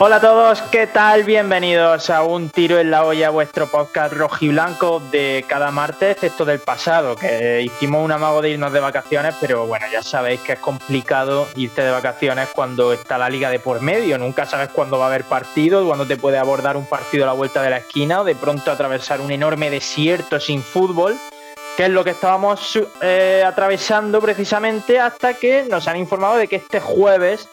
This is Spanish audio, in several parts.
Hola a todos, ¿qué tal? Bienvenidos a Un Tiro en la Olla, vuestro podcast rojiblanco de cada martes, esto del pasado, que hicimos un amago de irnos de vacaciones, pero bueno, ya sabéis que es complicado irte de vacaciones cuando está la liga de por medio, nunca sabes cuándo va a haber partido, cuándo te puede abordar un partido a la vuelta de la esquina o de pronto atravesar un enorme desierto sin fútbol que es lo que estábamos eh, atravesando precisamente hasta que nos han informado de que este jueves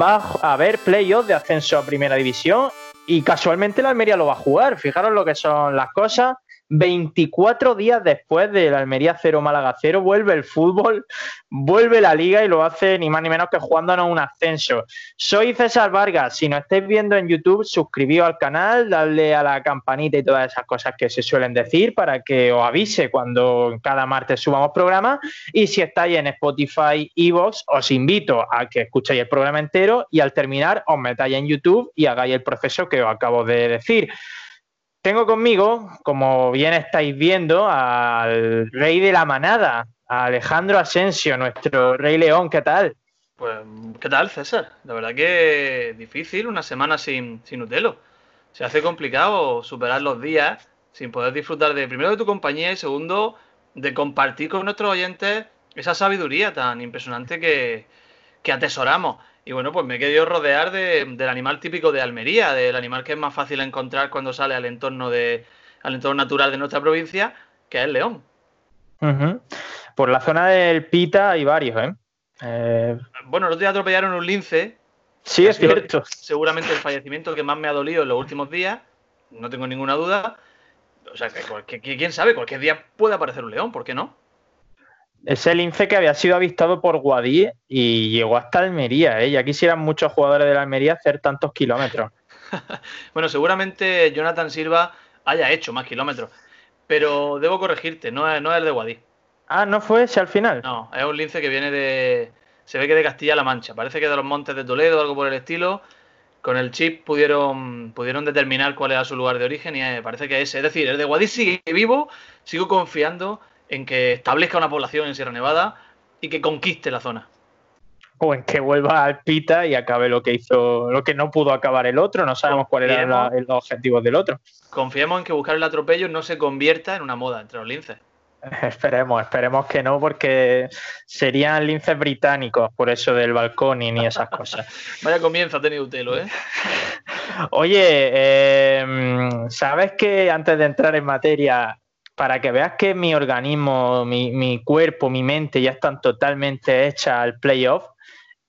va a haber playoffs de ascenso a primera división y casualmente la Almería lo va a jugar. Fijaros lo que son las cosas. 24 días después de la Almería 0 Málaga 0 vuelve el fútbol, vuelve la liga y lo hace ni más ni menos que jugándonos un ascenso. Soy César Vargas, si nos estáis viendo en YouTube, suscribíos al canal, dadle a la campanita y todas esas cosas que se suelen decir para que os avise cuando cada martes subamos programa y si estáis en Spotify, Evox, os invito a que escuchéis el programa entero y al terminar os metáis en YouTube y hagáis el proceso que os acabo de decir. Tengo conmigo, como bien estáis viendo, al rey de la manada, a Alejandro Asensio, nuestro rey león. ¿Qué tal? Pues, ¿qué tal, César? La verdad que difícil una semana sin, sin Utelo. Se hace complicado superar los días sin poder disfrutar de, primero, de tu compañía y segundo, de compartir con nuestros oyentes esa sabiduría tan impresionante que, que atesoramos. Y bueno, pues me he querido rodear de, del animal típico de Almería, del animal que es más fácil encontrar cuando sale al entorno de al entorno natural de nuestra provincia, que es el león. Por la zona del Pita hay varios, ¿eh? eh... Bueno, el otro día atropellaron un lince. Sí, es cierto. Seguramente el fallecimiento que más me ha dolido en los últimos días, no tengo ninguna duda. O sea, que, que quién sabe, cualquier día puede aparecer un león, ¿por qué no? Ese lince que había sido avistado por Guadí y llegó hasta Almería. ¿eh? Ya quisieran muchos jugadores de la Almería hacer tantos kilómetros. bueno, seguramente Jonathan Silva haya hecho más kilómetros. Pero debo corregirte, no es, no es el de Guadí. Ah, ¿no fue ese al final? No, es un lince que viene de. Se ve que de Castilla-La Mancha. Parece que de los montes de Toledo, algo por el estilo. Con el chip pudieron, pudieron determinar cuál era su lugar de origen y eh, parece que ese. Es decir, el de Guadí sigue vivo, sigo confiando en que establezca una población en Sierra Nevada y que conquiste la zona. O en que vuelva al Pita y acabe lo que hizo, lo que no pudo acabar el otro, no sabemos cuáles eran los objetivos del otro. Confiemos en que buscar el atropello no se convierta en una moda entre los linces. Esperemos, esperemos que no, porque serían linces británicos, por eso del balcón y ni esas cosas. Vaya comienzo ha tenido Utelo, ¿eh? Oye, em, ¿sabes que antes de entrar en materia, para que veas que mi organismo, mi, cuerpo, mi mente ya están totalmente hechas al playoff,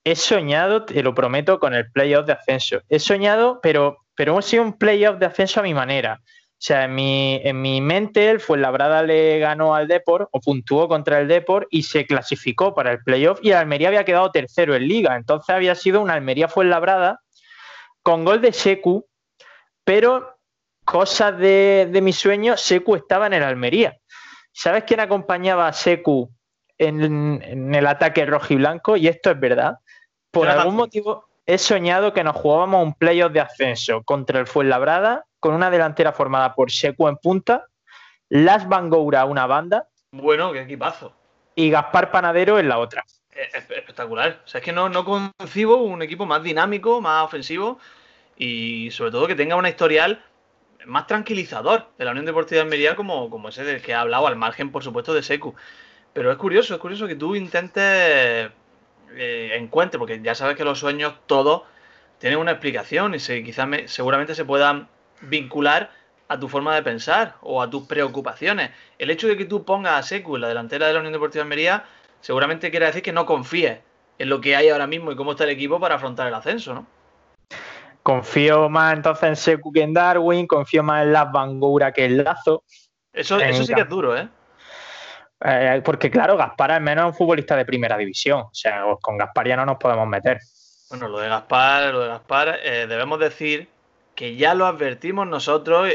he soñado, te lo prometo, con el playoff de ascenso. He soñado, pero, pero ha sido un playoff de ascenso a mi manera. O sea, en mi, en mi mente el Fuenlabrada le ganó al Deport o puntuó contra el Deport y se clasificó para el playoff y el Almería había quedado tercero en liga. Entonces había sido una Almería Fuenlabrada con gol de Secu, pero cosas de, mi sueño, Secu estaba en el Almería. ¿Sabes quién acompañaba a Secu en, el ataque rojo y blanco? Y esto es verdad. Por algún motivo he soñado que nos jugábamos un playoff de ascenso contra el Fuenlabrada con una delantera formada por Secu en punta, Las Bangoura una banda. Bueno, qué equipazo. Y Gaspar Panadero en la otra. Espectacular. O sea, es que no, no concibo un equipo más dinámico, más ofensivo y sobre todo que tenga una historial más tranquilizador de la Unión Deportiva de Almería como, como ese del que ha hablado, al margen, por supuesto, de Secu. Pero es curioso, es curioso que tú intentes eh, encuentres, porque ya sabes que los sueños todos tienen una explicación y se, quizás seguramente se puedan vincular a tu forma de pensar o a tus preocupaciones. El hecho de que tú pongas a Secu en la delantera de la Unión Deportiva de Almería seguramente quiere decir que no confíes en lo que hay ahora mismo y cómo está el equipo para afrontar el ascenso, ¿no? Confío más entonces en Seku que en Darwin, confío más en Las Bangura que en Lazo. Eso, eso sí que es duro, ¿eh? ¿eh? Porque claro, Gaspar es menos un futbolista de primera división. O sea, con Gaspar ya no nos podemos meter. Bueno, lo de Gaspar, lo de Gaspar, eh, debemos decir que ya lo advertimos nosotros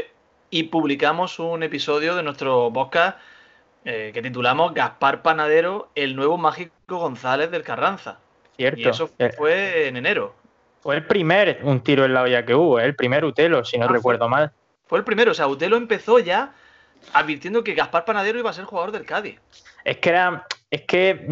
y publicamos un episodio de nuestro podcast eh, que titulamos Gaspar Panadero, el nuevo mágico González del Carranza. Cierto. Y eso fue en enero. Fue el primer un tiro en la olla que hubo, ¿eh? el primer Utelo, si no ah, recuerdo mal. Fue el primero, o sea, Utelo empezó ya advirtiendo que Gaspar Panadero iba a ser jugador del Cádiz. Es que era, es que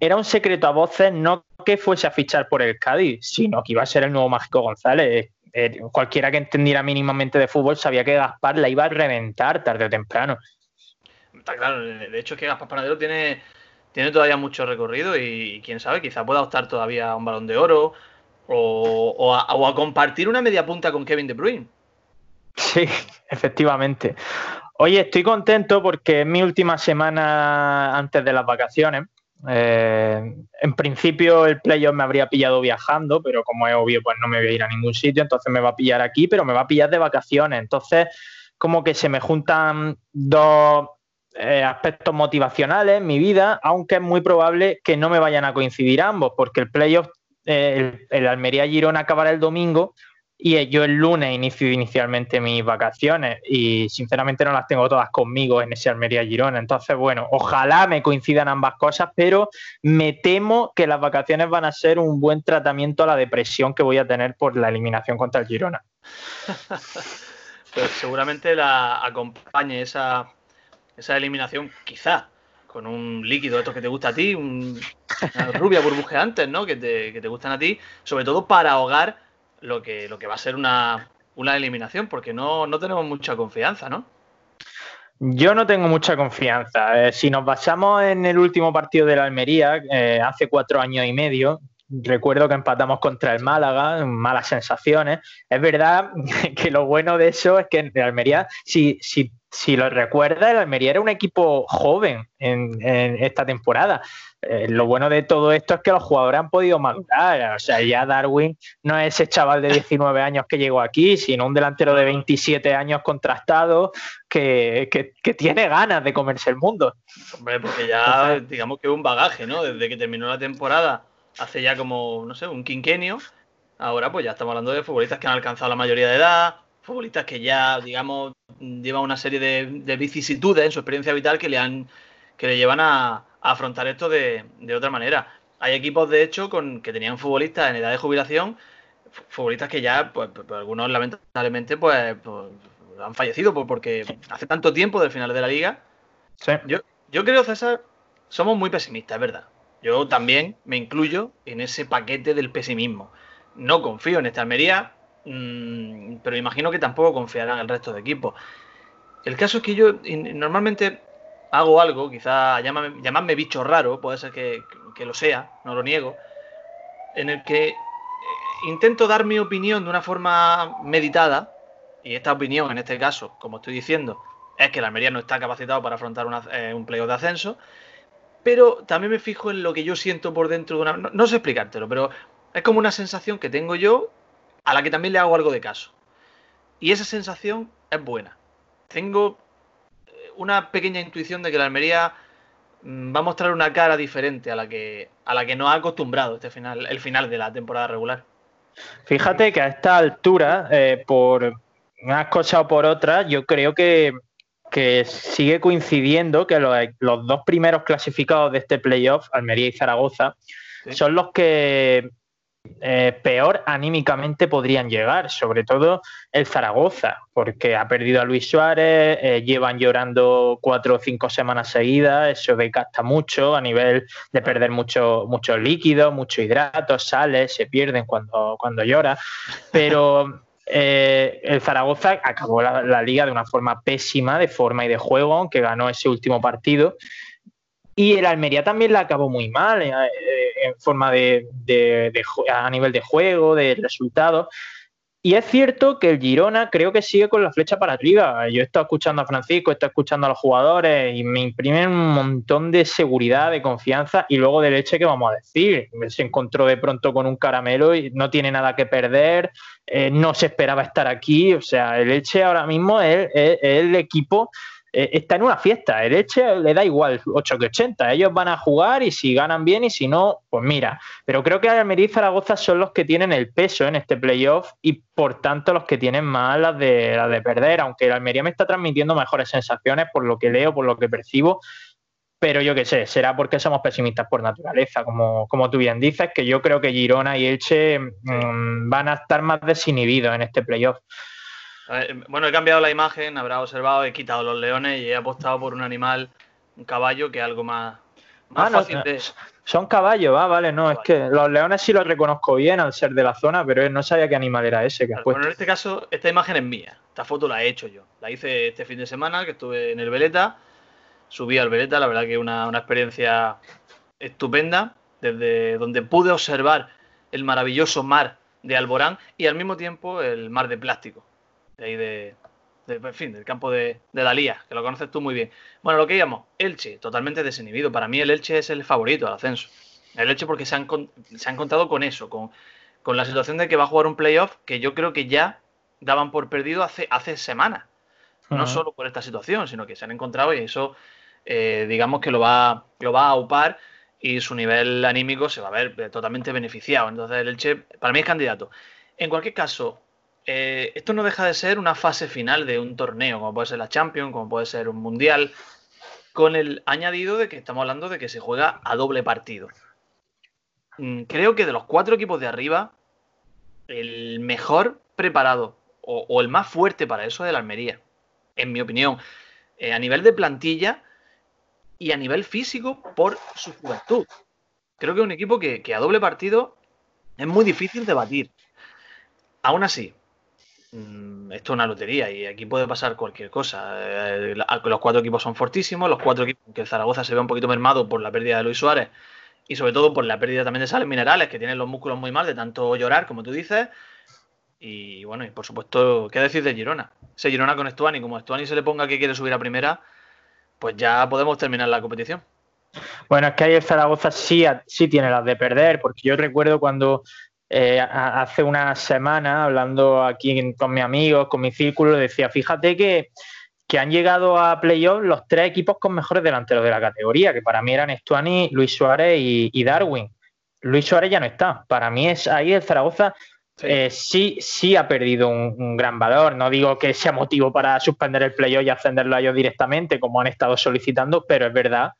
era un secreto a voces, no que fuese a fichar por el Cádiz, sino que iba a ser el nuevo Mágico González. Eh, cualquiera que entendiera mínimamente de fútbol sabía que Gaspar la iba a reventar tarde o temprano. Está claro, de hecho es que Gaspar Panadero tiene, tiene todavía mucho recorrido y quién sabe, quizá pueda optar todavía a un balón de oro o, a, compartir una media punta con Kevin De Bruyne. Sí, efectivamente. Oye, estoy contento porque es mi última semana antes de las vacaciones. Eh, en principio el playoff me habría pillado viajando, pero como es obvio, pues no me voy a ir a ningún sitio, entonces me va a pillar aquí, pero me va a pillar de vacaciones. Entonces, como que se me juntan dos eh, aspectos motivacionales en mi vida, aunque es muy probable que no me vayan a coincidir ambos, porque el playoff el, Almería Girona acabará el domingo y yo el lunes inicio inicialmente mis vacaciones y sinceramente no las tengo todas conmigo en ese Almería Girona. Entonces, bueno, ojalá me coincidan ambas cosas, pero me temo que las vacaciones van a ser un buen tratamiento a la depresión que voy a tener por la eliminación contra el Girona. pues seguramente la acompañe esa, esa eliminación, quizá con un líquido de estos que te gusta a ti, un, una rubia burbujeantes, ¿no? Que te, que te gustan a ti, sobre todo para ahogar lo que, lo que va a ser una, eliminación, porque no, no tenemos mucha confianza, ¿no? Yo no tengo mucha confianza. Eh, si nos basamos en el último partido de la Almería, eh, hace cuatro años y medio, recuerdo que empatamos contra el Málaga, malas sensaciones. Es verdad que lo bueno de eso es que en Almería, si, si si lo recuerda, el Almería era un equipo joven en, esta temporada. Eh, lo bueno de todo esto es que los jugadores han podido madurar. O sea, ya Darwin no es ese chaval de 19 años que llegó aquí, sino un delantero de 27 años contrastado que, tiene ganas de comerse el mundo. Hombre, porque ya, digamos que un bagaje, ¿no? Desde que terminó la temporada, hace ya como, no sé, un quinquenio. Ahora, pues ya estamos hablando de futbolistas que han alcanzado la mayoría de edad, futbolistas que ya, digamos, llevan una serie de, vicisitudes en su experiencia vital que le han que le llevan a, afrontar esto de, otra manera. Hay equipos, de hecho, con que tenían futbolistas en edad de jubilación, futbolistas que ya, pues, pues, pues algunos lamentablemente, pues, pues, han fallecido porque hace tanto tiempo del final de la liga. Yo, yo creo, César, somos muy pesimistas, es verdad. Yo también me incluyo en ese paquete del pesimismo. No confío en esta Almería, Mm, pero imagino que tampoco confiarán el resto de equipos. El caso es que yo normalmente hago algo, quizá llamadme, bicho raro, puede ser que, lo sea, no lo niego, en el que eh, intento dar mi opinión de una forma meditada, y esta opinión en este caso, como estoy diciendo, es que el Almería no está capacitado para afrontar eh, un playoff de ascenso, pero también me fijo en lo que yo siento por dentro de una... no sé explicártelo, pero es como una sensación que tengo yo a la que también le hago algo de caso. Y esa sensación es buena. Tengo eh, una pequeña intuición de que la Almería mm, va a mostrar una cara diferente a la que, a la que nos ha acostumbrado este final, el final de la temporada regular. Fíjate que a esta altura, eh, por unas cosas o por otras, yo creo que, sigue coincidiendo que los, los, dos primeros clasificados de este playoff, Almería y Zaragoza, son los que eh, peor anímicamente podrían llegar, sobre todo el Zaragoza, porque ha perdido a Luis Suárez, eh, llevan llorando cuatro o cinco semanas seguidas, eso desgasta mucho a nivel de perder mucho, mucho líquido, mucho hidrato, sales, se pierden cuando, cuando llora, pero... Eh, el Zaragoza acabó la, la, liga de una forma pésima de forma y de juego, aunque ganó ese último partido. Y el Almería también la acabó muy mal eh, eh, en forma de, a nivel de juego, de resultados. Y es cierto que el Girona creo que sigue con la flecha para arriba. Yo he estado escuchando a Francisco, he estado escuchando a los jugadores y me imprimen un montón de seguridad, de confianza y luego de leche que vamos a decir. Se encontró de pronto con un caramelo y no tiene nada que perder, eh, no se esperaba estar aquí. O sea, el leche ahora mismo es el equipo está en una fiesta. El Eche le da igual 8 que 80. Ellos van a jugar y si ganan bien y si no, pues mira. Pero creo que Almería y Zaragoza son los que tienen el peso en este playoff y por tanto los que tienen más las de, las de perder. Aunque el Almería me está transmitiendo mejores sensaciones por lo que leo, por lo que percibo. pero yo qué sé, será porque somos pesimistas por naturaleza, como, como tú bien dices, que yo creo que Girona y Elche mm, van a estar más desinhibidos en este playoff. Bueno, he cambiado la imagen, habrá observado, he quitado los leones y he apostado por un animal, un caballo, que es algo más, ah, fácil de... Son caballos, ah, vale, no, es que los leones sí los reconozco bien al ser de la zona, pero no sabía qué animal era ese que Bueno, en este caso, esta imagen es mía, esta foto la he hecho yo, la hice este fin de semana que estuve en el Veleta, subí al Veleta, la verdad que una, una experiencia estupenda, desde donde pude observar el maravilloso mar de Alborán y al mismo tiempo el mar de plástico de ahí de, en fin, del campo de, de, Dalía, que lo conoces tú muy bien. Bueno, lo que íbamos, Elche, totalmente desinhibido. Para mí el Elche es el favorito al ascenso. El Elche porque se han, se han encontrado con eso, con, con, la situación de que va a jugar un playoff que yo creo que ya daban por perdido hace, hace semanas. No solo por esta situación, sino que se han encontrado y eso, eh, digamos que lo va, lo va a aupar y su nivel anímico se va a ver totalmente beneficiado. Entonces el Elche, para mí es candidato. En cualquier caso, eh, esto no deja de ser una fase final de un torneo, como puede ser la Champions, como puede ser un Mundial, con el añadido de que estamos hablando de que se juega a doble partido. Mm, creo que de los cuatro equipos de arriba, el mejor preparado o, el más fuerte para eso es el Almería, en mi opinión. Eh, a nivel de plantilla y a nivel físico por su juventud. Creo que es un equipo que, que a doble partido es muy difícil de batir. Aún así, esto es una lotería y aquí puede pasar cualquier cosa. Eh, los cuatro equipos son fortísimos, los cuatro equipos que el Zaragoza se ve un poquito mermado por la pérdida de Luis Suárez y sobre todo por la pérdida también de sales minerales, que tienen los músculos muy mal de tanto llorar, como tú dices. Y bueno, y por supuesto, ¿qué decir de Girona? Ese Girona con Estuani, como Estuani se le ponga que quiere subir a primera, pues ya podemos terminar la competición. Bueno, es que ahí el Zaragoza sí, sí tiene las de perder, porque yo recuerdo cuando eh, hace una semana, hablando aquí con mis amigos, con mi círculo, decía, fíjate que, han llegado a playoff los tres equipos con mejores delanteros de la categoría, que para mí eran Estuani, Luis Suárez y, Darwin. Luis Suárez ya no está. Para mí es ahí el Zaragoza sí, eh, sí, ha perdido un, gran valor. No digo que sea motivo para suspender el playoff y ascenderlo a ellos directamente, como han estado solicitando, pero es verdad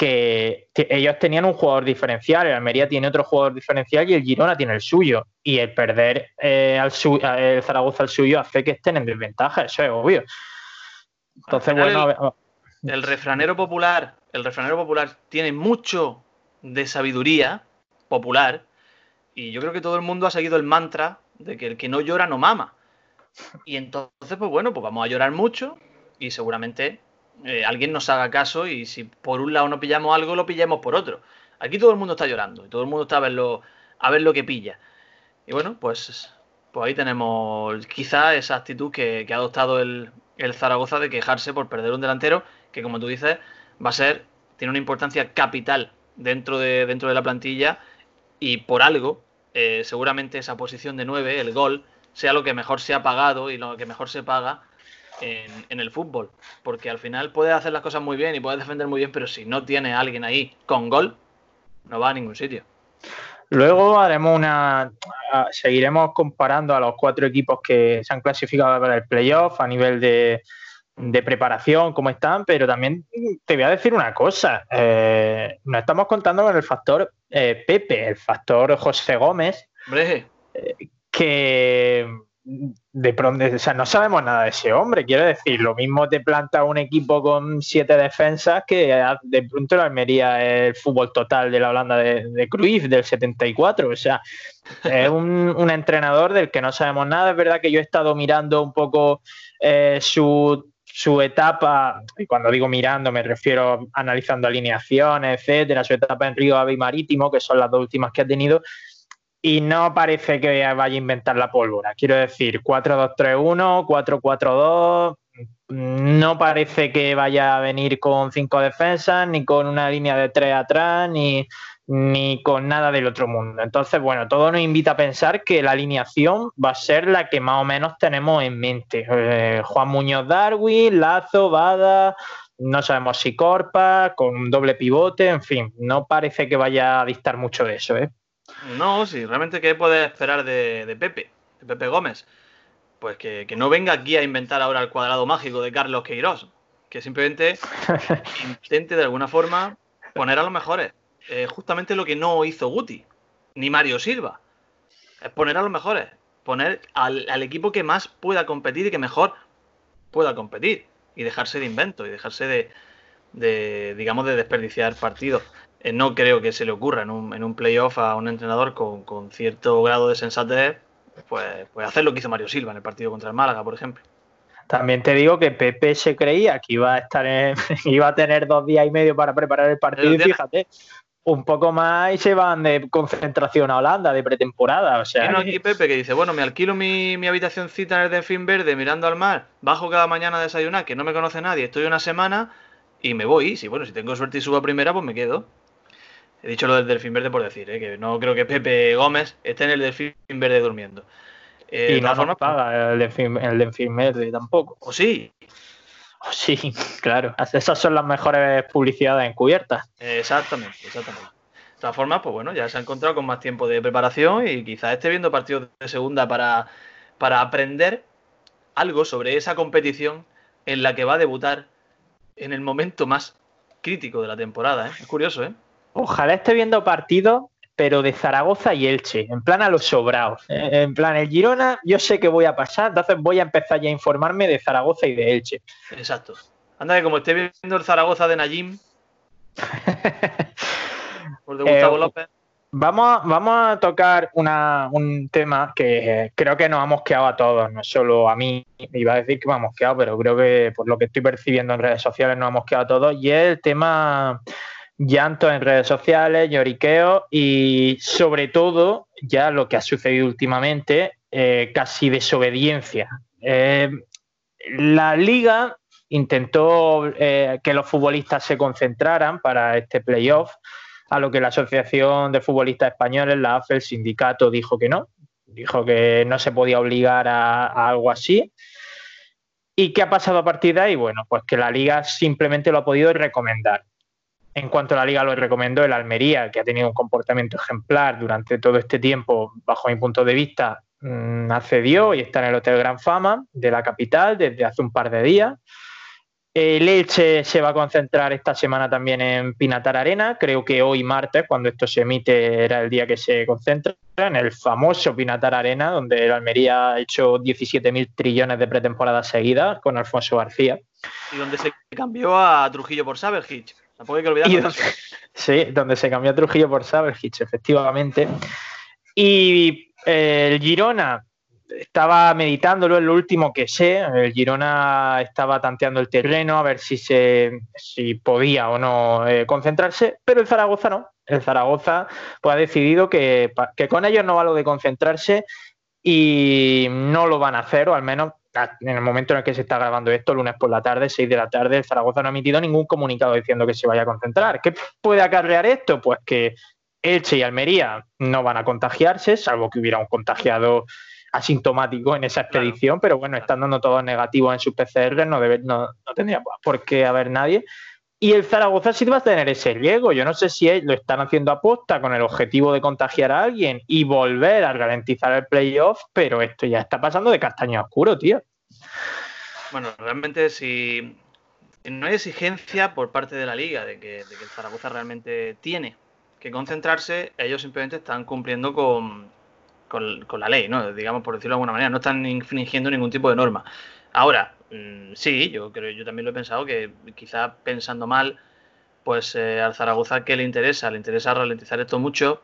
que, ellos tenían un jugador diferencial, el Almería tiene otro jugador diferencial y el Girona tiene el suyo. Y el perder eh, al el Zaragoza al suyo hace que estén en desventaja, eso es obvio. Entonces, bueno. El, refranero popular, el refranero popular tiene mucho de sabiduría popular. Y yo creo que todo el mundo ha seguido el mantra de que el que no llora no mama. Y entonces, pues bueno, pues vamos a llorar mucho y seguramente eh, alguien nos haga caso y si por un lado no pillamos algo, lo pillemos por otro. Aquí todo el mundo está llorando y todo el mundo está a ver lo, a ver lo que pilla. Y bueno, pues, pues ahí tenemos quizá esa actitud que, ha adoptado el, Zaragoza de quejarse por perder un delantero que, como tú dices, va a ser, tiene una importancia capital dentro de, dentro de la plantilla y por algo, eh, seguramente esa posición de 9, el gol, sea lo que mejor se ha pagado y lo que mejor se paga en, el fútbol. Porque al final puedes hacer las cosas muy bien y puedes defender muy bien, pero si no tiene alguien ahí con gol, no va a ningún sitio. Luego haremos una. Seguiremos comparando a los cuatro equipos que se han clasificado para el playoff a nivel de, preparación, cómo están, pero también te voy a decir una cosa. Eh, nos estamos contando con el factor eh, Pepe, el factor José Gómez, eh, que de pronto, o sea, no sabemos nada de ese hombre, quiero decir, lo mismo te planta un equipo con siete defensas que de pronto la Almería el fútbol total de la Holanda de, de del 74, o sea, es un, entrenador del que no sabemos nada, es verdad que yo he estado mirando un poco eh, su, etapa, y cuando digo mirando me refiero analizando alineaciones, etcétera, su etapa en Río Ave y Marítimo, que son las dos últimas que ha tenido, y no parece que vaya a inventar la pólvora. Quiero decir, 4-2-3-1, 4-4-2, no parece que vaya a venir con cinco defensas, ni con una línea de tres atrás, ni, ni con nada del otro mundo. Entonces, bueno, todo nos invita a pensar que la alineación va a ser la que más o menos tenemos en mente. Eh, Juan Muñoz Darwin, Lazo, Bada, no sabemos si Corpa, con doble pivote, en fin, no parece que vaya a dictar mucho de eso, ¿eh? No, sí, realmente, ¿qué puedes esperar de, Pepe, de Pepe Gómez? Pues que, no venga aquí a inventar ahora el cuadrado mágico de Carlos Queiroz. que simplemente intente de alguna forma poner a los mejores. Eh, justamente lo que no hizo Guti, ni Mario Silva. Es poner a los mejores, poner al, equipo que más pueda competir y que mejor pueda competir. Y dejarse de invento y dejarse de, digamos, de desperdiciar partidos. Eh, no creo que se le ocurra en un, en un playoff a un entrenador con, con, cierto grado de sensatez, pues, pues hacer lo que hizo Mario Silva en el partido contra el Málaga, por ejemplo. También te digo que Pepe se creía que iba a estar iba a tener dos días y medio para preparar el partido y fíjate, un poco más y se van de concentración a Holanda de pretemporada. O sea, Tiene aquí Pepe que dice, bueno, me alquilo mi, mi habitacióncita en el Delfín Verde mirando al mar, bajo cada mañana a desayunar, que no me conoce nadie, estoy una semana y me voy. Y si bueno, si tengo suerte y subo a primera, pues me quedo. He dicho lo del Delfín Verde por decir, ¿eh? que no creo que Pepe Gómez esté en el Delfín Verde durmiendo. Eh, y no nos paga el, el tampoco. ¿O sí? O sí, claro. Esas son las mejores publicidades encubiertas. Exactamente, exactamente. De todas formas, pues bueno, ya se ha encontrado con más tiempo de preparación y quizás esté viendo partidos de segunda para, para aprender algo sobre esa competición en la que va a debutar en el momento más crítico de la temporada. ¿eh? Es curioso, ¿eh? Ojalá esté viendo partidos pero de Zaragoza y Elche, en plan a los sobrados. Eh, en plan, el Girona, yo sé que voy a pasar, entonces voy a empezar ya a informarme de Zaragoza y de Elche. Exacto. Anda que como esté viendo el Zaragoza de Najim, por de Gustavo eh, López. Vamos, vamos a tocar un tema que creo que nos ha mosqueado a todos, no solo a mí, iba a decir que me ha mosqueado, pero creo que por lo que estoy percibiendo en redes sociales nos ha mosqueado a todos, y es el tema llanto en redes sociales, lloriqueo y sobre todo, ya lo que ha sucedido últimamente, eh, casi desobediencia. Eh, la liga intentó eh, que los futbolistas se concentraran para este playoff, a lo que la Asociación de Futbolistas Españoles, la AFE, el sindicato, dijo que no, dijo que no se podía obligar a, a algo así. ¿Y qué ha pasado a partir de ahí? Bueno, pues que la liga simplemente lo ha podido recomendar. En cuanto a la liga, lo recomendó el Almería, que ha tenido un comportamiento ejemplar durante todo este tiempo, bajo mi punto de vista, mm, accedió y está en el Hotel Gran Fama de la capital desde hace un par de días. El Elche se va a concentrar esta semana también en Pinatar Arena. Creo que hoy martes, cuando esto se emite, era el día que se concentra en el famoso Pinatar Arena, donde el Almería ha hecho 17.000 trillones de pretemporadas seguidas con Alfonso García. Y donde se cambió a Trujillo por Saberhitch. Tampoco hay que olvidar. Sí, donde se cambió Trujillo por Saberhitch, efectivamente. Y eh, el Girona estaba meditándolo, es lo último que sé. El Girona estaba tanteando el terreno a ver si, se, si podía o no eh, concentrarse, pero el Zaragoza no. El Zaragoza pues, ha decidido que, que con ellos no va lo de concentrarse y no lo van a hacer, o al menos en el momento en el que se está grabando esto, lunes por la tarde, 6 de la tarde, el Zaragoza no ha emitido ningún comunicado diciendo que se vaya a concentrar. ¿Qué puede acarrear esto? Pues que Elche y Almería no van a contagiarse, salvo que hubiera un contagiado asintomático en esa expedición, pero bueno, están dando todos negativos en sus PCR, no, debe, no, no tendría por qué haber nadie. Y el Zaragoza sí va a tener ese riesgo. Yo no sé si lo están haciendo aposta con el objetivo de contagiar a alguien y volver a garantizar el playoff, pero esto ya está pasando de castaño oscuro, tío. Bueno, realmente si no hay exigencia por parte de la liga de que, el Zaragoza realmente tiene que concentrarse, ellos simplemente están cumpliendo con, con la ley, ¿no? Digamos, por decirlo de alguna manera, no están infringiendo ningún tipo de norma. Ahora, Mm, sí, yo creo, yo también lo he pensado que quizá pensando mal, pues eh, al Zaragoza que le interesa, le interesa ralentizar esto mucho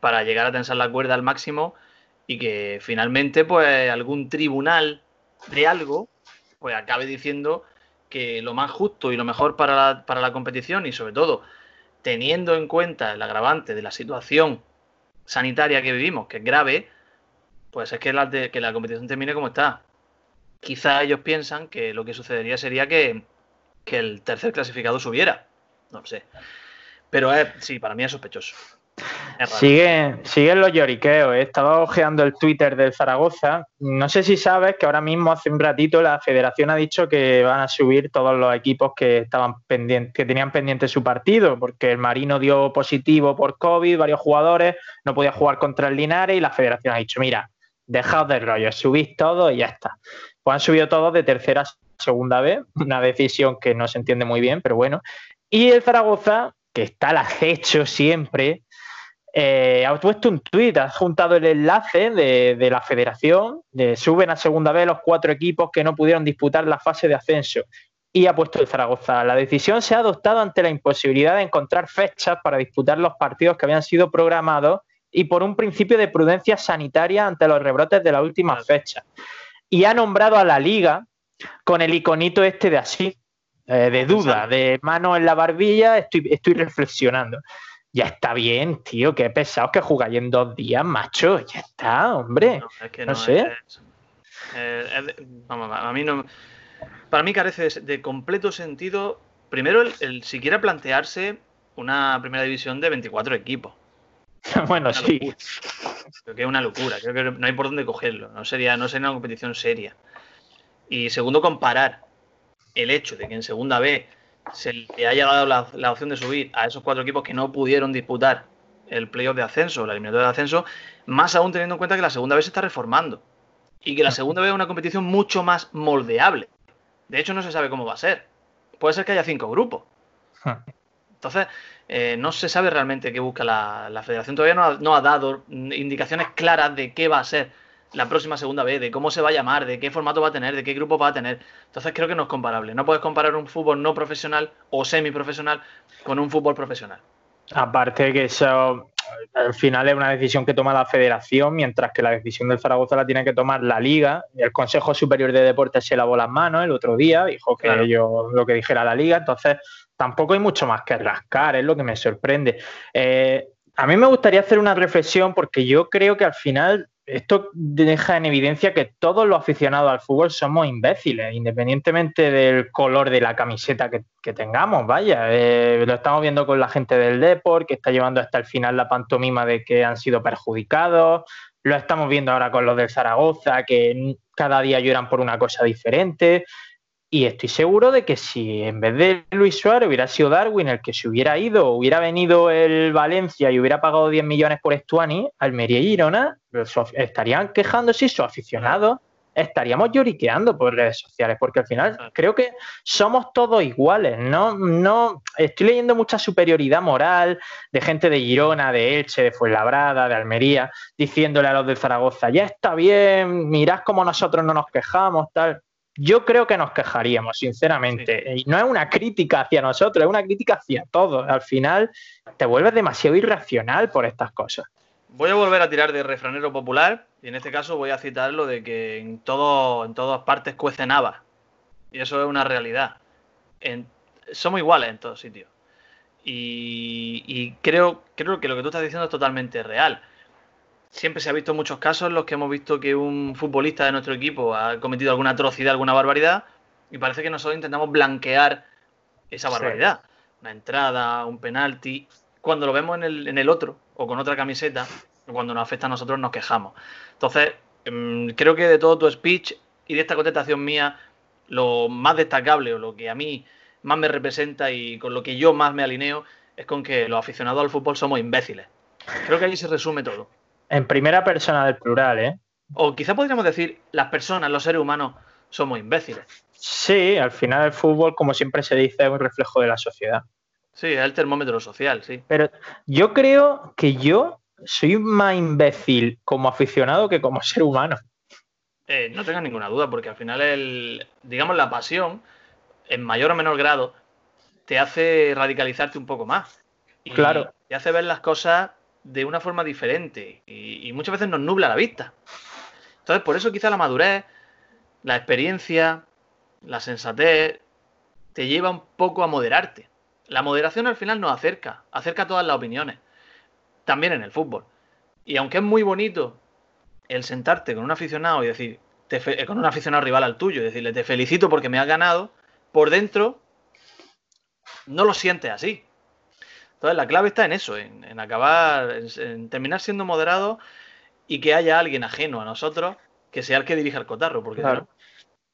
para llegar a tensar la cuerda al máximo y que finalmente pues algún tribunal de algo pues acabe diciendo que lo más justo y lo mejor para la, para la competición y sobre todo teniendo en cuenta el agravante de la situación sanitaria que vivimos, que es grave, pues es que la, que la competición termine como está quizá ellos piensan que lo que sucedería sería que, el tercer clasificado subiera. No lo sé. Pero sí, para mí es sospechoso. Siguen, siguen los lloriqueos. He estado ojeando el Twitter del Zaragoza. No sé si sabes que ahora mismo, hace un ratito, la federación ha dicho que van a subir todos los equipos que estaban pendientes, que tenían pendiente su partido, porque el Marino dio positivo por COVID, varios jugadores, no podía jugar contra el Linares y la federación ha dicho, mira, dejaos de rollo, subís todo y ya está. Pues han subido todos de tercera a segunda vez, una decisión que no se entiende muy bien, pero bueno. Y el Zaragoza, que está al acecho siempre, eh, ha puesto un tuit, ha juntado el enlace de, la federación, de suben a segunda vez los cuatro equipos que no pudieron disputar la fase de ascenso. Y ha puesto el Zaragoza. La decisión se ha adoptado ante la imposibilidad de encontrar fechas para disputar los partidos que habían sido programados y por un principio de prudencia sanitaria ante los rebrotes de la última fecha. Y ha nombrado a la liga con el iconito este de así, eh, de duda, de mano en la barbilla, estoy, estoy reflexionando. Ya está bien, tío, qué pesado que jugáis en dos días, macho. Ya está, hombre. No, sé. Eh, vamos, a mí no. Para mí carece de, completo sentido. Primero, el, siquiera plantearse una primera división de 24 equipos. bueno, sí. Creo que es una locura. Creo que no hay por dónde cogerlo. No sería, no sería una competición seria. Y segundo, comparar el hecho de que en segunda B se le haya dado la, opción de subir a esos cuatro equipos que no pudieron disputar el playoff de ascenso, la eliminatoria de ascenso, más aún teniendo en cuenta que la segunda vez se está reformando y que la segunda vez es una competición mucho más moldeable. De hecho, no se sabe cómo va a ser. Puede ser que haya cinco grupos. Entonces, eh, no se sabe realmente qué busca la, federación. Todavía no ha, dado indicaciones claras de qué va a ser la próxima segunda vez, de cómo se va a llamar, de qué formato va a tener, de qué grupo va a tener. Entonces creo que no es comparable. No puedes comparar un fútbol no profesional o semiprofesional con un fútbol profesional. Aparte que eso al final es una decisión que toma la federación, mientras que la decisión del Zaragoza la tiene que tomar la liga. El Consejo Superior de Deportes se lavó las manos el otro día, dijo que yo lo que dijera la liga, entonces tampoco hay mucho más que rascar, es lo que me sorprende. Eh, a mí me gustaría hacer una reflexión porque yo creo que al final esto deja en evidencia que todos los aficionados al fútbol somos imbéciles, independientemente del color de la camiseta que, tengamos, vaya. Eh, lo estamos viendo con la gente del Deport, que está llevando hasta el final la pantomima de que han sido perjudicados. Lo estamos viendo ahora con los del Zaragoza, que cada día lloran por una cosa diferente. Y estoy seguro de que si en vez de Luis Suárez hubiera sido Darwin el que se hubiera ido, hubiera venido el Valencia y hubiera pagado 10 millones por Estuani, Almería y Girona estarían quejándose y sus aficionados estaríamos lloriqueando por redes sociales, porque al final creo que somos todos iguales, ¿no? No, estoy leyendo mucha superioridad moral de gente de Girona, de Elche, de Fuenlabrada, de Almería, diciéndole a los de Zaragoza, ya está bien, mirad cómo nosotros no nos quejamos, tal yo creo que nos quejaríamos, sinceramente. Y no es una crítica hacia nosotros, es una crítica hacia todos. Al final te vuelves demasiado irracional por estas cosas. Voy a volver a tirar de refranero popular y en este caso voy a citar lo de que en, todo, en todas partes cuecen habas. Y eso es una realidad. somos iguales en todos sitios. Y, y, creo, creo que lo que tú estás diciendo es totalmente real siempre se ha visto muchos casos en los que hemos visto que un futbolista de nuestro equipo ha cometido alguna atrocidad, alguna barbaridad, y parece que nosotros intentamos blanquear esa barbaridad. Una entrada, un penalti. Cuando lo vemos en el, en el otro o con otra camiseta, cuando nos afecta a nosotros nos quejamos. Entonces, em, creo que de todo tu speech y de esta contestación mía, lo más destacable o lo que a mí más me representa y con lo que yo más me alineo es con que los aficionados al fútbol somos imbéciles. Creo que ahí se resume todo. En primera persona del plural, ¿eh? O quizá podríamos decir, las personas, los seres humanos, somos imbéciles. Sí, al final el fútbol, como siempre se dice, es un reflejo de la sociedad. Sí, es el termómetro social, sí. Pero yo creo que yo soy más imbécil como aficionado que como ser humano. Eh, no tengas ninguna duda, porque al final, el, digamos, la pasión, en mayor o menor grado, te hace radicalizarte un poco más. Y claro. Te hace ver las cosas de una forma diferente y, muchas veces nos nubla la vista. Entonces, por eso quizá la madurez, la experiencia, la sensatez, te lleva un poco a moderarte. La moderación al final nos acerca, acerca todas las opiniones, también en el fútbol. Y aunque es muy bonito el sentarte con un aficionado y decir, con un aficionado rival al tuyo, y decirle, te felicito porque me has ganado, por dentro no lo sientes así. Entonces la clave está en eso, en, acabar, en, terminar siendo moderado y que haya alguien ajeno a nosotros que sea el que dirija el cotarro. Porque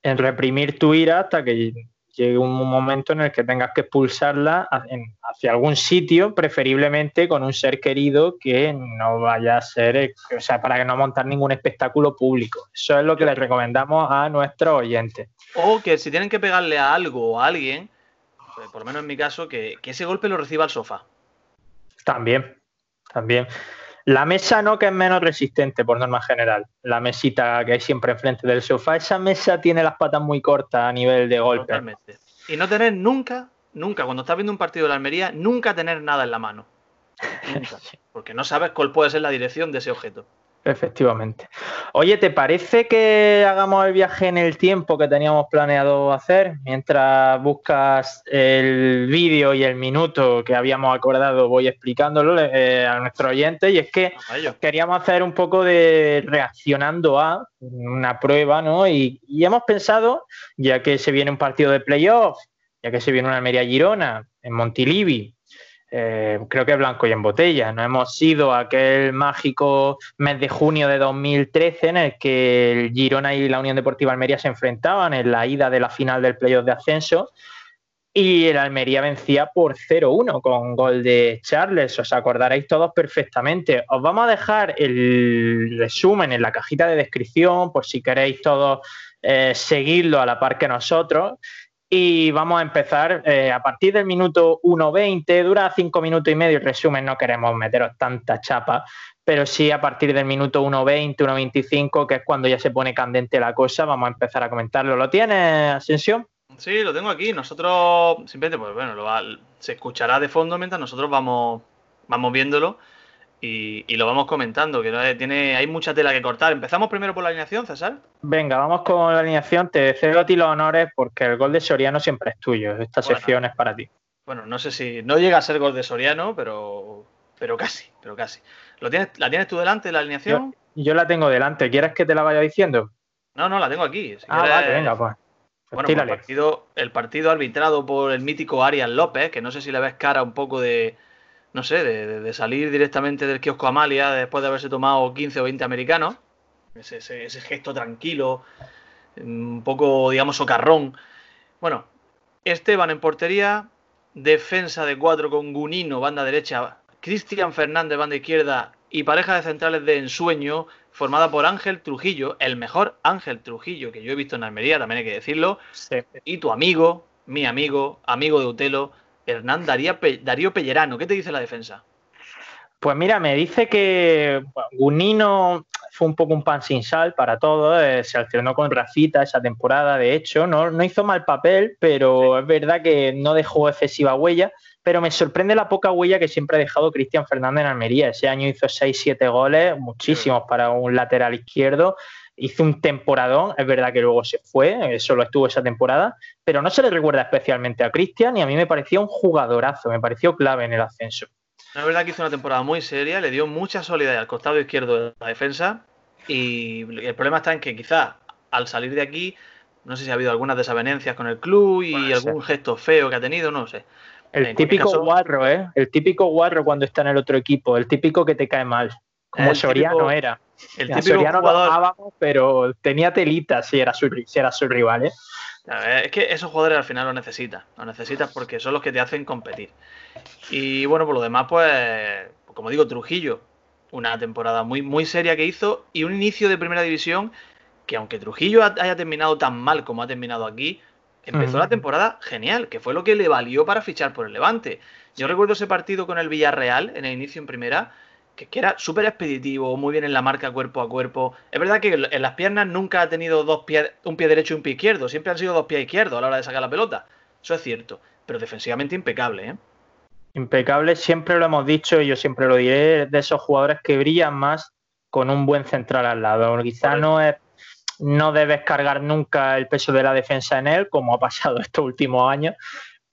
En reprimir tu ira hasta que llegue un momento en el que tengas que expulsarla hacia algún sitio, preferiblemente con un ser querido que no vaya a ser, o sea, para que no montar ningún espectáculo público. Eso es lo que les recomendamos a nuestros oyentes. O que si tienen que pegarle a algo o a alguien, pues, por lo menos en mi caso, que, que ese golpe lo reciba al sofá. También, también. La mesa no, que es menos resistente por norma general. La mesita que hay siempre enfrente del sofá, esa mesa tiene las patas muy cortas a nivel de golpe. Totalmente. Y no tener nunca, nunca, cuando estás viendo un partido de la Almería, nunca tener nada en la mano. Nunca. Porque no sabes cuál puede ser la dirección de ese objeto. Efectivamente. Oye, ¿te parece que hagamos el viaje en el tiempo que teníamos planeado hacer? Mientras buscas el vídeo y el minuto que habíamos acordado, voy explicándolo eh, a nuestro oyente. Y es que queríamos hacer un poco de reaccionando a una prueba, ¿no? Y, y hemos pensado, ya que se viene un partido de playoff, ya que se viene una Almería Girona en Montilivi, eh, creo que blanco y en botella. No hemos sido aquel mágico mes de junio de 2013 en el que el Girona y la Unión Deportiva Almería se enfrentaban en la ida de la final del playoff de ascenso y el Almería vencía por 0-1 con gol de Charles. Os acordaréis todos perfectamente. Os vamos a dejar el resumen en la cajita de descripción por si queréis todos eh, seguirlo a la par que nosotros. Y vamos a empezar eh, a partir del minuto 1.20, dura 5 minutos y medio resumen, no queremos meteros tanta chapa, pero sí a partir del minuto 1.20, 1.25, que es cuando ya se pone candente la cosa, vamos a empezar a comentarlo. ¿Lo tienes, Ascensión? Sí, lo tengo aquí. Nosotros simplemente, pues bueno, lo se escuchará de fondo mientras nosotros vamos, vamos viéndolo y, lo vamos comentando, que tiene, hay mucha tela que cortar. Empezamos primero por la alineación, César. Venga, vamos con la alineación. Te cedo a ti los honores porque el gol de Soriano siempre es tuyo. Esta sección es para ti. Bueno, no sé si no llega a ser gol de Soriano, pero, pero casi, pero casi. ¿Lo tienes, ¿La tienes tú delante, la alineación? Yo, la tengo delante. ¿Quieres que te la vaya diciendo? No, no, la tengo aquí. ah, vale, venga, pues. pues bueno, pues el, partido, el partido arbitrado por el mítico Arias López, que no sé si le ves cara un poco de, no sé, de, salir directamente del kiosco Amalia después de haberse tomado 15 o 20 americanos. Ese, ese, gesto tranquilo, un poco, digamos, socarrón. Bueno, Esteban en portería, defensa de cuatro con Gunino, banda derecha, Cristian Fernández, banda izquierda, y pareja de centrales de ensueño, formada por Ángel Trujillo, el mejor Ángel Trujillo que yo he visto en Almería, también hay que decirlo, y tu amigo, mi amigo, amigo de Utelo, Hernán Darío Pellerano. ¿Qué te dice la defensa? Pues mira, me dice que Gunino fue un poco un pan sin sal para todos, eh, se alternó con Rafita esa temporada, de hecho, no, no hizo mal papel, pero es verdad que no dejó excesiva huella, pero me sorprende la poca huella que siempre ha dejado Cristian Fernández en Almería. Ese año hizo 6-7 goles, muchísimos para un lateral izquierdo, hizo un temporadón, es verdad que luego se fue, solo estuvo esa temporada, pero no se le recuerda especialmente a Cristian y a mí me parecía un jugadorazo, me pareció clave en el ascenso. Es verdad que hizo una temporada muy seria, le dio mucha solidez al costado izquierdo de la defensa y el problema está en que quizás al salir de aquí, no sé si ha habido algunas desavenencias con el club y algún gesto feo que ha tenido, no sé. El típico guarro, ¿eh? El típico guarro cuando está en el otro equipo, el típico que te cae mal, como Soriano era. El típico jugador... pero tenía telita si era su, si era su rival, ¿eh? Es que esos jugadores al final lo necesitas. Lo necesitas porque son los que te hacen competir. Y bueno, por lo demás, pues, como digo, Trujillo, una temporada muy, muy seria que hizo y un inicio de primera división que aunque Trujillo haya terminado tan mal como ha terminado aquí, empezó la temporada genial, que fue lo que le valió para fichar por el Levante. Yo recuerdo ese partido con el Villarreal en el inicio en primera, que, era súper expeditivo, muy bien en la marca cuerpo a cuerpo. Es verdad que en las piernas nunca ha tenido dos pies, un pie derecho y un pie izquierdo, siempre han sido dos pies izquierdos a la hora de sacar la pelota. Eso es cierto, pero defensivamente impecable, ¿eh? Impecable, siempre lo hemos dicho y yo siempre lo diré, de esos jugadores que brillan más con un buen central al lado. Quizá no es no debes cargar nunca el peso de la defensa en él, como ha pasado estos últimos años,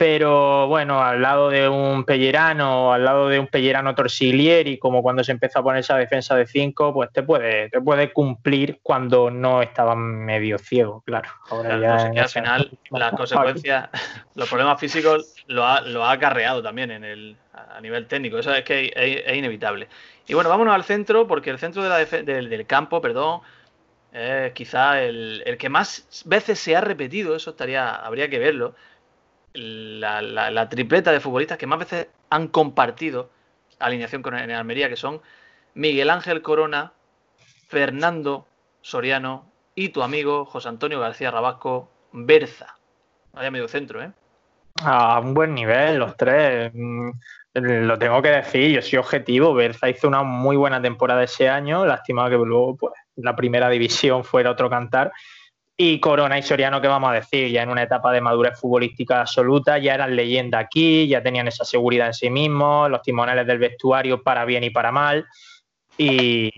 pero bueno, al lado de un Pellerano, al lado de un Pellerano Torsiglieri, como cuando se empezó a poner esa defensa de 5, pues te puede, te puede cumplir cuando no estaba medio ciego, claro. Ahora ya al final las consecuencias, los problemas físicos lo ha, lo ha acarreado también en el, a nivel técnico, eso es que es, inevitable. Y bueno, vámonos al centro, porque el centro de la del, del campo, perdón, Es quizá el, que más veces se ha repetido, eso estaría, habría que verlo. La, tripleta de futbolistas que más veces han compartido alineación con en Almería, que son Miguel Ángel Corona, Fernando Soriano y tu amigo José Antonio García Rabasco Berza. Vaya medio centro, ¿eh? A un buen nivel, los tres. Mm, lo tengo que decir, yo soy objetivo. Berza hizo una muy buena temporada ese año. Lástima que luego pues, la primera división fuera otro cantar. Y Corona y Soriano, ¿qué vamos a decir? Ya en una etapa de madurez futbolística absoluta, ya eran leyenda aquí, ya tenían esa seguridad en sí mismos, los timoneles del vestuario para bien y para mal. Y,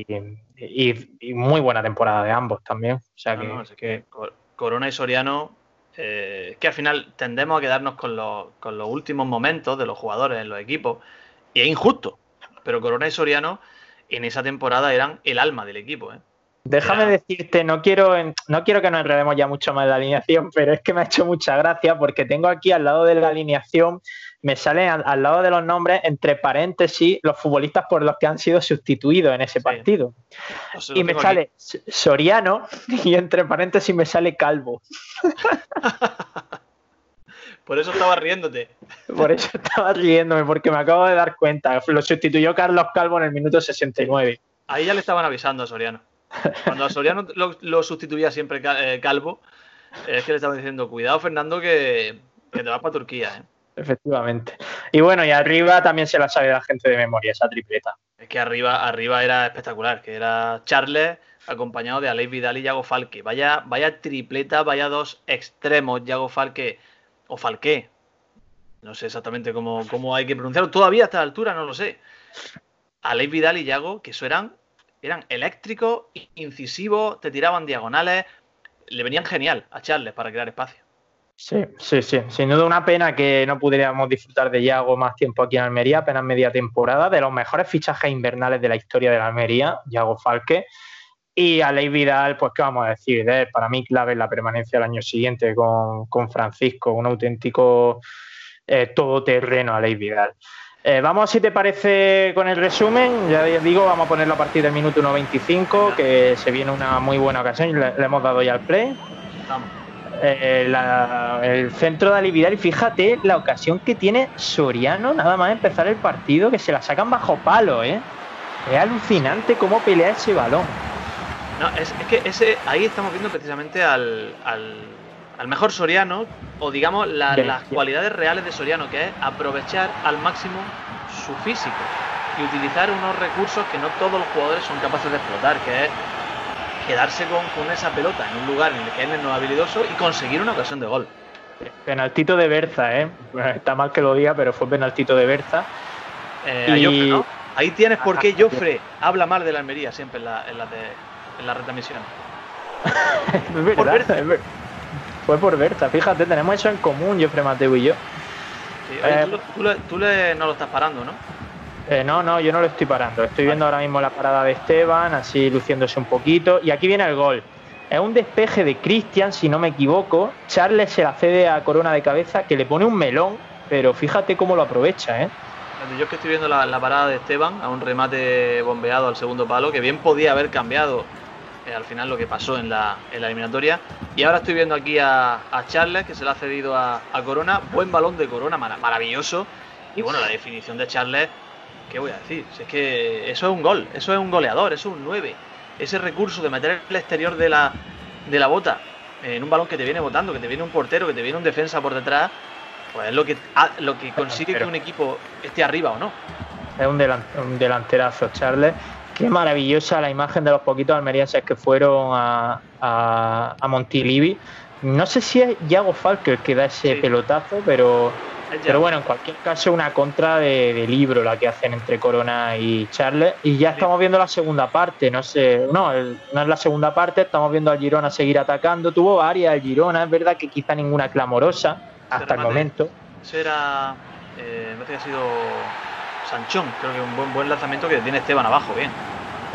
muy buena temporada de ambos también. O sea que, Corona y Soriano, eh, que al final tendemos a quedarnos con los, con los últimos momentos de los jugadores en los equipos. Y es injusto, pero Corona y Soriano en esa temporada eran el alma del equipo. ¿eh? Déjame decirte, no quiero, no quiero que nos enredemos ya mucho más en la alineación, pero es que me ha hecho mucha gracia porque tengo aquí al lado de la alineación, me salen al, lado de los nombres, entre paréntesis, los futbolistas por los que han sido sustituidos en ese partido. Y me sale Soriano y entre paréntesis me sale Calvo. Por eso estaba riéndote. Por eso estaba riéndome, porque me acabo de dar cuenta. Lo sustituyó Carlos Calvo en el minuto 69. Ahí ya le estaban avisando a Soriano. Cuando a Soriano lo, sustituía siempre eh, Calvo, es que le estaban diciendo, cuidado Fernando que, te vas para Turquía. ¿eh? Efectivamente. Y bueno, y arriba también se la sabe la gente de memoria, esa tripleta. Es que arriba, arriba era espectacular, que era Charles acompañado de Aleix Vidal y Yago Falque. Vaya, vaya tripleta, vaya dos extremos, Yago Falque o Falque. No sé exactamente cómo, cómo hay que pronunciarlo. Todavía a esta altura no lo sé. Aleix Vidal y Yago, que eso eran eran eléctricos, incisivos, te tiraban diagonales, le venían genial a Charles para crear espacio. Sí, sí, sí. Sin duda una pena que no pudiéramos disfrutar de Yago más tiempo aquí en Almería, apenas media temporada, de los mejores fichajes invernales de la historia de la Almería, Yago Falque. Y a Ley Vidal, pues qué vamos a decir, para mí clave la permanencia el año siguiente con, Francisco, un auténtico eh, todoterreno a Ley Vidal. Eh, vamos, si te parece, con el resumen. Ya digo, vamos a ponerlo a partir del minuto 1.25, que se viene una muy buena ocasión. Le, hemos dado ya el play. Eh, el centro de Alividal y fíjate la ocasión que tiene Soriano nada más empezar el partido, que se la sacan bajo palo, ¿eh? Es alucinante cómo pelea ese balón. No, es, que ese, ahí estamos viendo precisamente al, al mejor Soriano, o digamos las cualidades reales de Soriano, que es aprovechar al máximo su físico y utilizar unos recursos que no todos los jugadores son capaces de explotar, que es quedarse con, esa pelota en un lugar en el que él no es habilidoso y conseguir una ocasión de gol. Penaltito de Berza, ¿eh? Está mal que lo diga, pero fue penaltito de Berza. Eh, Ahí tienes por qué Joffre habla mal de la Almería siempre en la, en la, en la retransmisión. es fue por Berta, fíjate, tenemos eso en común, Jeffrey Mateo y yo. Eh, tú, le, no lo estás parando, ¿no? Eh, no, no, yo no lo estoy parando. Estoy viendo ahora mismo la parada de Esteban, así luciéndose un poquito. Y aquí viene el gol. Es un despeje de Cristian, si no me equivoco. Charles se la cede a Corona de cabeza, que le pone un melón, pero fíjate cómo lo aprovecha, ¿eh? Yo es que estoy viendo la, la parada de Esteban a un remate bombeado al segundo palo, que bien podía haber cambiado eh, al final lo que pasó en la, eliminatoria. Y ahora estoy viendo aquí a, Charles, que se le ha cedido a, Corona. Buen balón de Corona, maravilloso. Y bueno, la definición de Charles, ¿qué voy a decir? es que eso es un gol, eso es un goleador, eso es un 9. Ese recurso de meter el exterior de la, de la bota en un balón que te viene botando, que te viene un portero, que te viene un defensa por detrás, pues es lo que, lo que consigue que un equipo esté arriba o no. Es un, un delanterazo, Charles. Qué maravillosa la imagen de los poquitos almerienses que fueron a, a, Montilivi. No sé si es Yago Falker que da ese pelotazo, pero, pero bueno, en cualquier caso, una contra de, libro la que hacen entre Corona y Charles. Y ya estamos viendo la segunda parte, no sé, no, no es la segunda parte, estamos viendo al Girona seguir atacando. Tuvo varias el Girona, es verdad que quizá ninguna clamorosa hasta el momento. Ese era, eh, que ha sido Sanchón, creo que un buen, buen lanzamiento que tiene Esteban abajo, bien.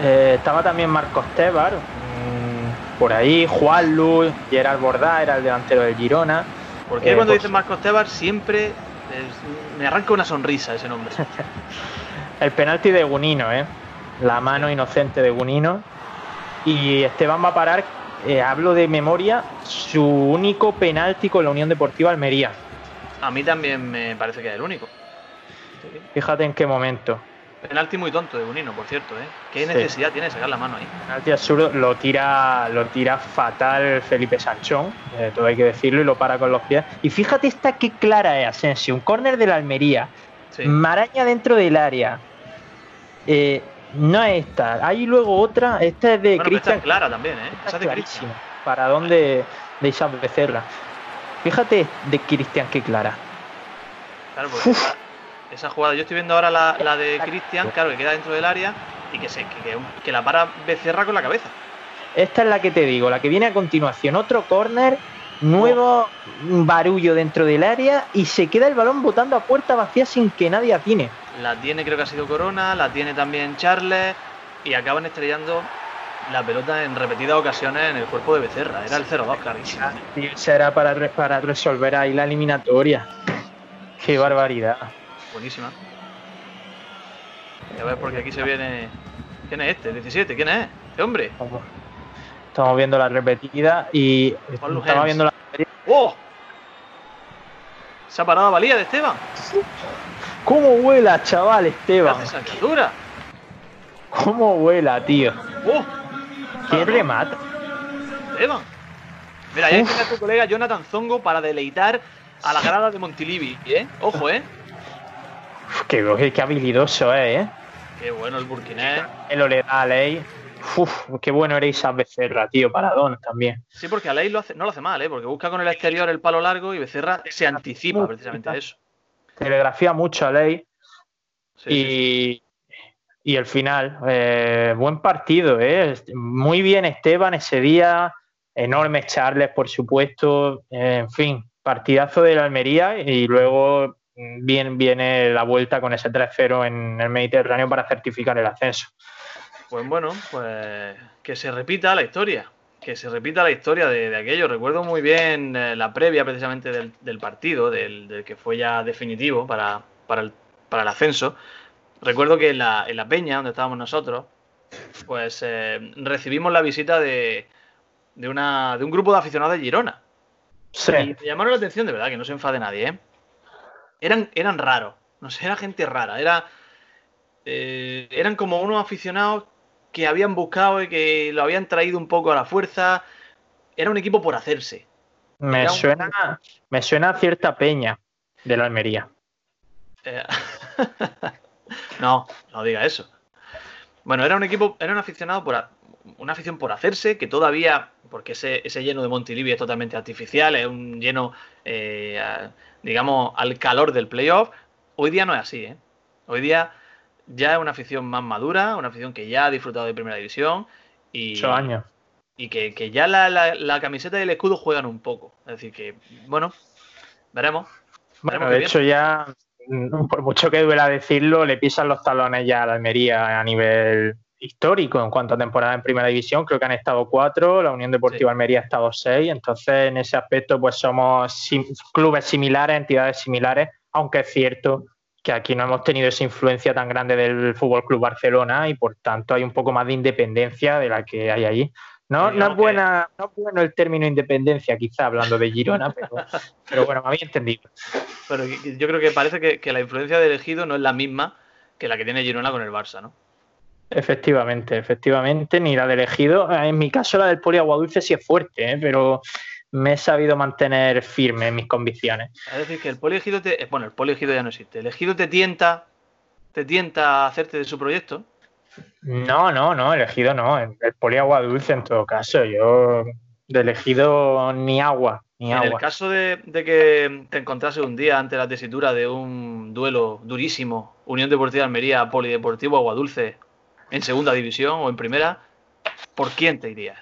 Eh, estaba también Marcos Tebar, mm, por ahí, Juan Luz, Gerard Bordá era el delantero del Girona. Porque cuando dices Marcos Tebar siempre me arranca una sonrisa ese nombre. el penalti de Gunino, ¿eh? La mano inocente de Gunino. y Esteban va a parar, eh, hablo de memoria, su único penalti con la Unión Deportiva Almería. A mí también me parece que es el único. Fíjate en qué momento. Penalti muy tonto de Unino, por cierto, ¿eh? ¿Qué necesidad tiene de sacar la mano ahí? Penalti absurdo, lo tira, lo tira fatal Felipe Sanchón, eh, todo hay que decirlo, y lo para con los pies. Y fíjate esta qué clara es Asensio, un córner de la Almería, maraña dentro del área. Eh, no es esta, hay luego otra, esta es de Cristian. clara también, ¿eh? Esta es de Para dónde de Isabel Becerra. Fíjate de Cristian qué clara. Claro, porque esa jugada. Yo estoy viendo ahora la, de Cristian, claro, que queda dentro del área y que, se, que, la para Becerra con la cabeza. Esta es la que te digo, la que viene a continuación. Otro córner, nuevo barullo dentro del área y se queda el balón botando a puerta vacía sin que nadie atine. La tiene, creo que ha sido Corona, la tiene también Charles y acaban estrellando la pelota en repetidas ocasiones en el cuerpo de Becerra. Era el 0-2, clarísimo. Será para, para resolver ahí la eliminatoria. Qué barbaridad buenísima. A ver, porque aquí se viene. ¿Quién es este? 17, ¿quién es? ¿Este hombre? Estamos viendo la repetida y. Estamos viendo la ¡Oh! Se ha parado valía de Esteban. ¿Cómo vuela, chaval, Esteban? ¿Qué esa? ¿Cómo vuela, tío? ¡Oh! ¿Quién remata? Esteban. Mira, ya está tu colega Jonathan Zongo para deleitar a la grada de Montilivi, ¿eh? Ojo, ¿eh? Qué, qué habilidoso es, ¿eh? Qué bueno el burkinés. El le da a Ley. Uf, qué bueno era Isaac Becerra, tío, para Don también. Sí, porque a Ley lo hace, no lo hace mal, ¿eh? Porque busca con el exterior el palo largo y Becerra se anticipa precisamente a eso. Telegrafía mucho a Ley. y, y el final, eh, buen partido, ¿eh? Muy bien Esteban ese día, enormes Charles, por supuesto, en fin, partidazo de la Almería y luego bien viene la vuelta con ese 3-0 en el Mediterráneo para certificar el ascenso. Pues bueno, pues que se repita la historia, que se repita la historia de, aquello. Recuerdo muy bien eh, la previa precisamente del, partido, del, que fue ya definitivo para, para, el, para el ascenso. Recuerdo que en la, en la peña, donde estábamos nosotros, pues eh, recibimos la visita de, de, una, de un grupo de aficionados de Girona. Sí. Y me llamaron la atención, de verdad, que no se enfade nadie, ¿eh? Eran, eran raros. No sé, era gente rara. Era, eh, eran como unos aficionados que habían buscado y que lo habían traído un poco a la fuerza. Era un equipo por hacerse. Me, suena, me suena a cierta peña de la Almería. Eh, no, no diga eso. Bueno, era un equipo, era un aficionado por una afición por hacerse, que todavía, porque ese, ese lleno de Montilivi es totalmente artificial, es un lleno eh, digamos, al calor del playoff. Hoy día no es así, ¿eh? Hoy día ya es una afición más madura, una afición que ya ha disfrutado de primera división. Y, años. Y que, ya la, camiseta y el escudo juegan un poco. Es decir, que, bueno, veremos. Bueno, de hecho, ya, mm, por mucho que duela decirlo, le pisan los talones ya a la Almería a nivel histórico en cuanto a temporada en primera división. Creo que han estado cuatro, la Unión Deportiva Almería ha estado seis. Entonces, en ese aspecto, pues somos clubes similares, entidades similares, aunque es cierto que aquí no hemos tenido esa influencia tan grande del Fútbol Club Barcelona y por tanto hay un poco más de independencia de la que hay allí. No, no, es buena, no bueno el término independencia, quizá hablando de Girona, pero, bueno, me había entendido. Pero yo creo que parece que, que la influencia de elegido no es la misma que la que tiene Girona con el Barça, ¿no? Efectivamente, efectivamente, ni la de elegido. En mi caso, la del poliaguadulce sí es fuerte, ¿eh? pero me he sabido mantener firme en mis convicciones. Es decir, que el poliegido te. Bueno, el poliegido ya no existe. ¿El elegido te tienta, te tienta a hacerte de su proyecto? No, no, no, elegido no. El, poliagua dulce en todo caso. Yo de elegido ni agua. Ni en el caso de, de, que te encontrase un día ante la tesitura de un duelo durísimo, Unión Deportiva Almería, Polideportivo Aguadulce, en segunda división o en primera, ¿por quién te irías?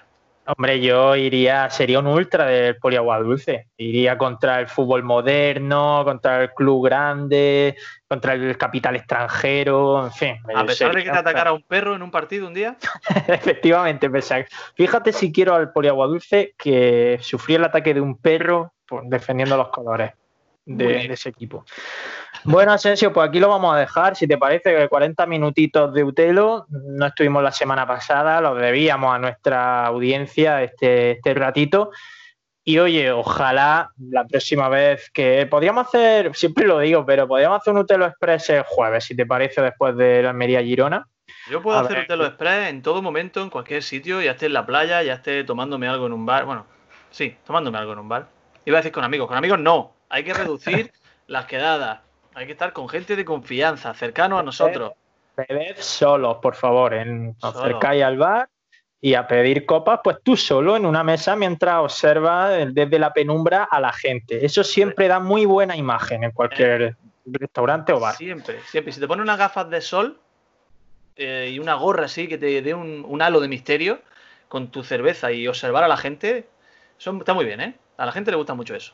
Hombre, yo iría, sería un ultra del Poliaguadulce. Iría contra el fútbol moderno, contra el club grande, contra el capital extranjero, en fin. A pesar de que te atacara un perro en un partido un día. Efectivamente, Fíjate si quiero al Poliaguadulce que sufrí el ataque de un perro defendiendo los colores. De, ese equipo. Bueno, Asensio, pues aquí lo vamos a dejar. Si te parece que 40 minutitos de Utelo, no estuvimos la semana pasada, lo debíamos a nuestra audiencia este, este ratito. Y oye, ojalá la próxima vez que podríamos hacer, siempre lo digo, pero podríamos hacer un Utelo Express el jueves, si te parece, después de la Almería Girona. Yo puedo hacer un Utelo Express en todo momento, en cualquier sitio, ya esté en la playa, ya esté tomándome algo en un bar. Bueno, sí, tomándome algo en un bar. Iba a decir con amigos, con amigos no. Hay que reducir las quedadas. Hay que estar con gente de confianza, cercano a nosotros. Bebed solos, por favor. En, acercáis al bar y a pedir copas, pues tú solo en una mesa mientras observas desde la penumbra a la gente. Eso siempre da muy buena imagen en cualquier eh, restaurante o bar. Siempre, siempre. Si te pones unas gafas de sol eh, y una gorra así que te dé un, halo de misterio con tu cerveza y observar a la gente, eso está muy bien, ¿eh? A la gente le gusta mucho eso.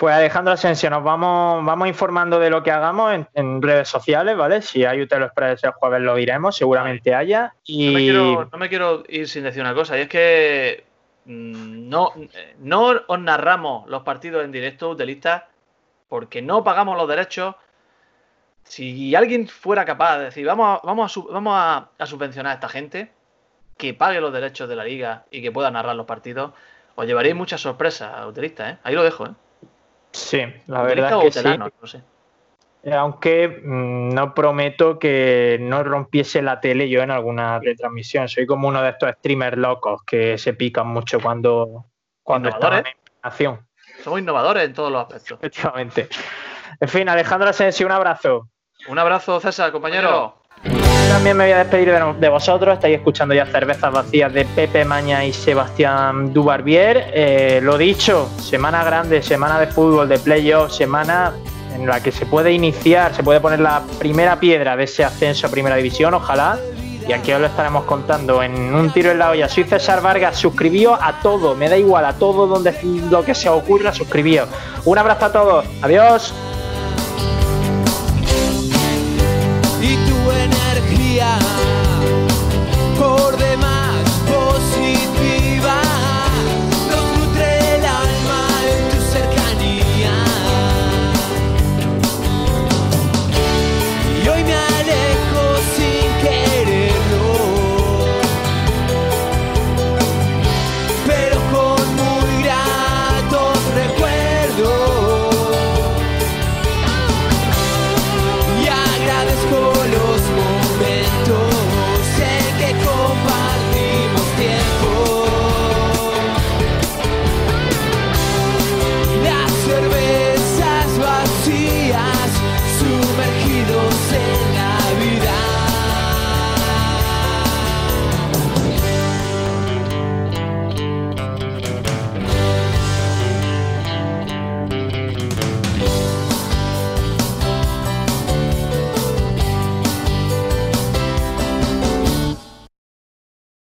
Pues Alejandro Asensio, nos vamos, vamos informando de lo que hagamos en, redes sociales, ¿vale? Si hay Utelo Express el jueves lo diremos, seguramente haya. Y... No me, quiero, ir sin decir una cosa, y es que mm, no, no os narramos los partidos en directo utilistas porque no pagamos los derechos. Si alguien fuera capaz de decir, vamos a, vamos a, vamos a, subvencionar a esta gente, que pague los derechos de la liga y que pueda narrar los partidos, os llevaréis muchas sorpresas, utilistas, ¿eh? Ahí lo dejo, ¿eh? Sí, la verdad es que sí. No sé. Eh, aunque mm, no prometo que no rompiese la tele yo en alguna retransmisión. Soy como uno de estos streamers locos que se pican mucho cuando, cuando están en acción. Somos innovadores en todos los aspectos. Efectivamente. En fin, Alejandro Asensi, un abrazo. Un abrazo, César, compañero. También me voy a despedir de, vosotros. Estáis escuchando ya cervezas vacías de Pepe Maña y Sebastián Dubarbier. Eh, lo dicho, semana grande, semana de fútbol, de playoff, semana en la que se puede iniciar, se puede poner la primera piedra de ese ascenso a Primera División, ojalá. Y aquí os lo estaremos contando en un tiro en la olla. Soy César Vargas, suscribíos a todo, me da igual, a todo donde lo que se os ocurra, suscribíos. Un abrazo a todos, adiós.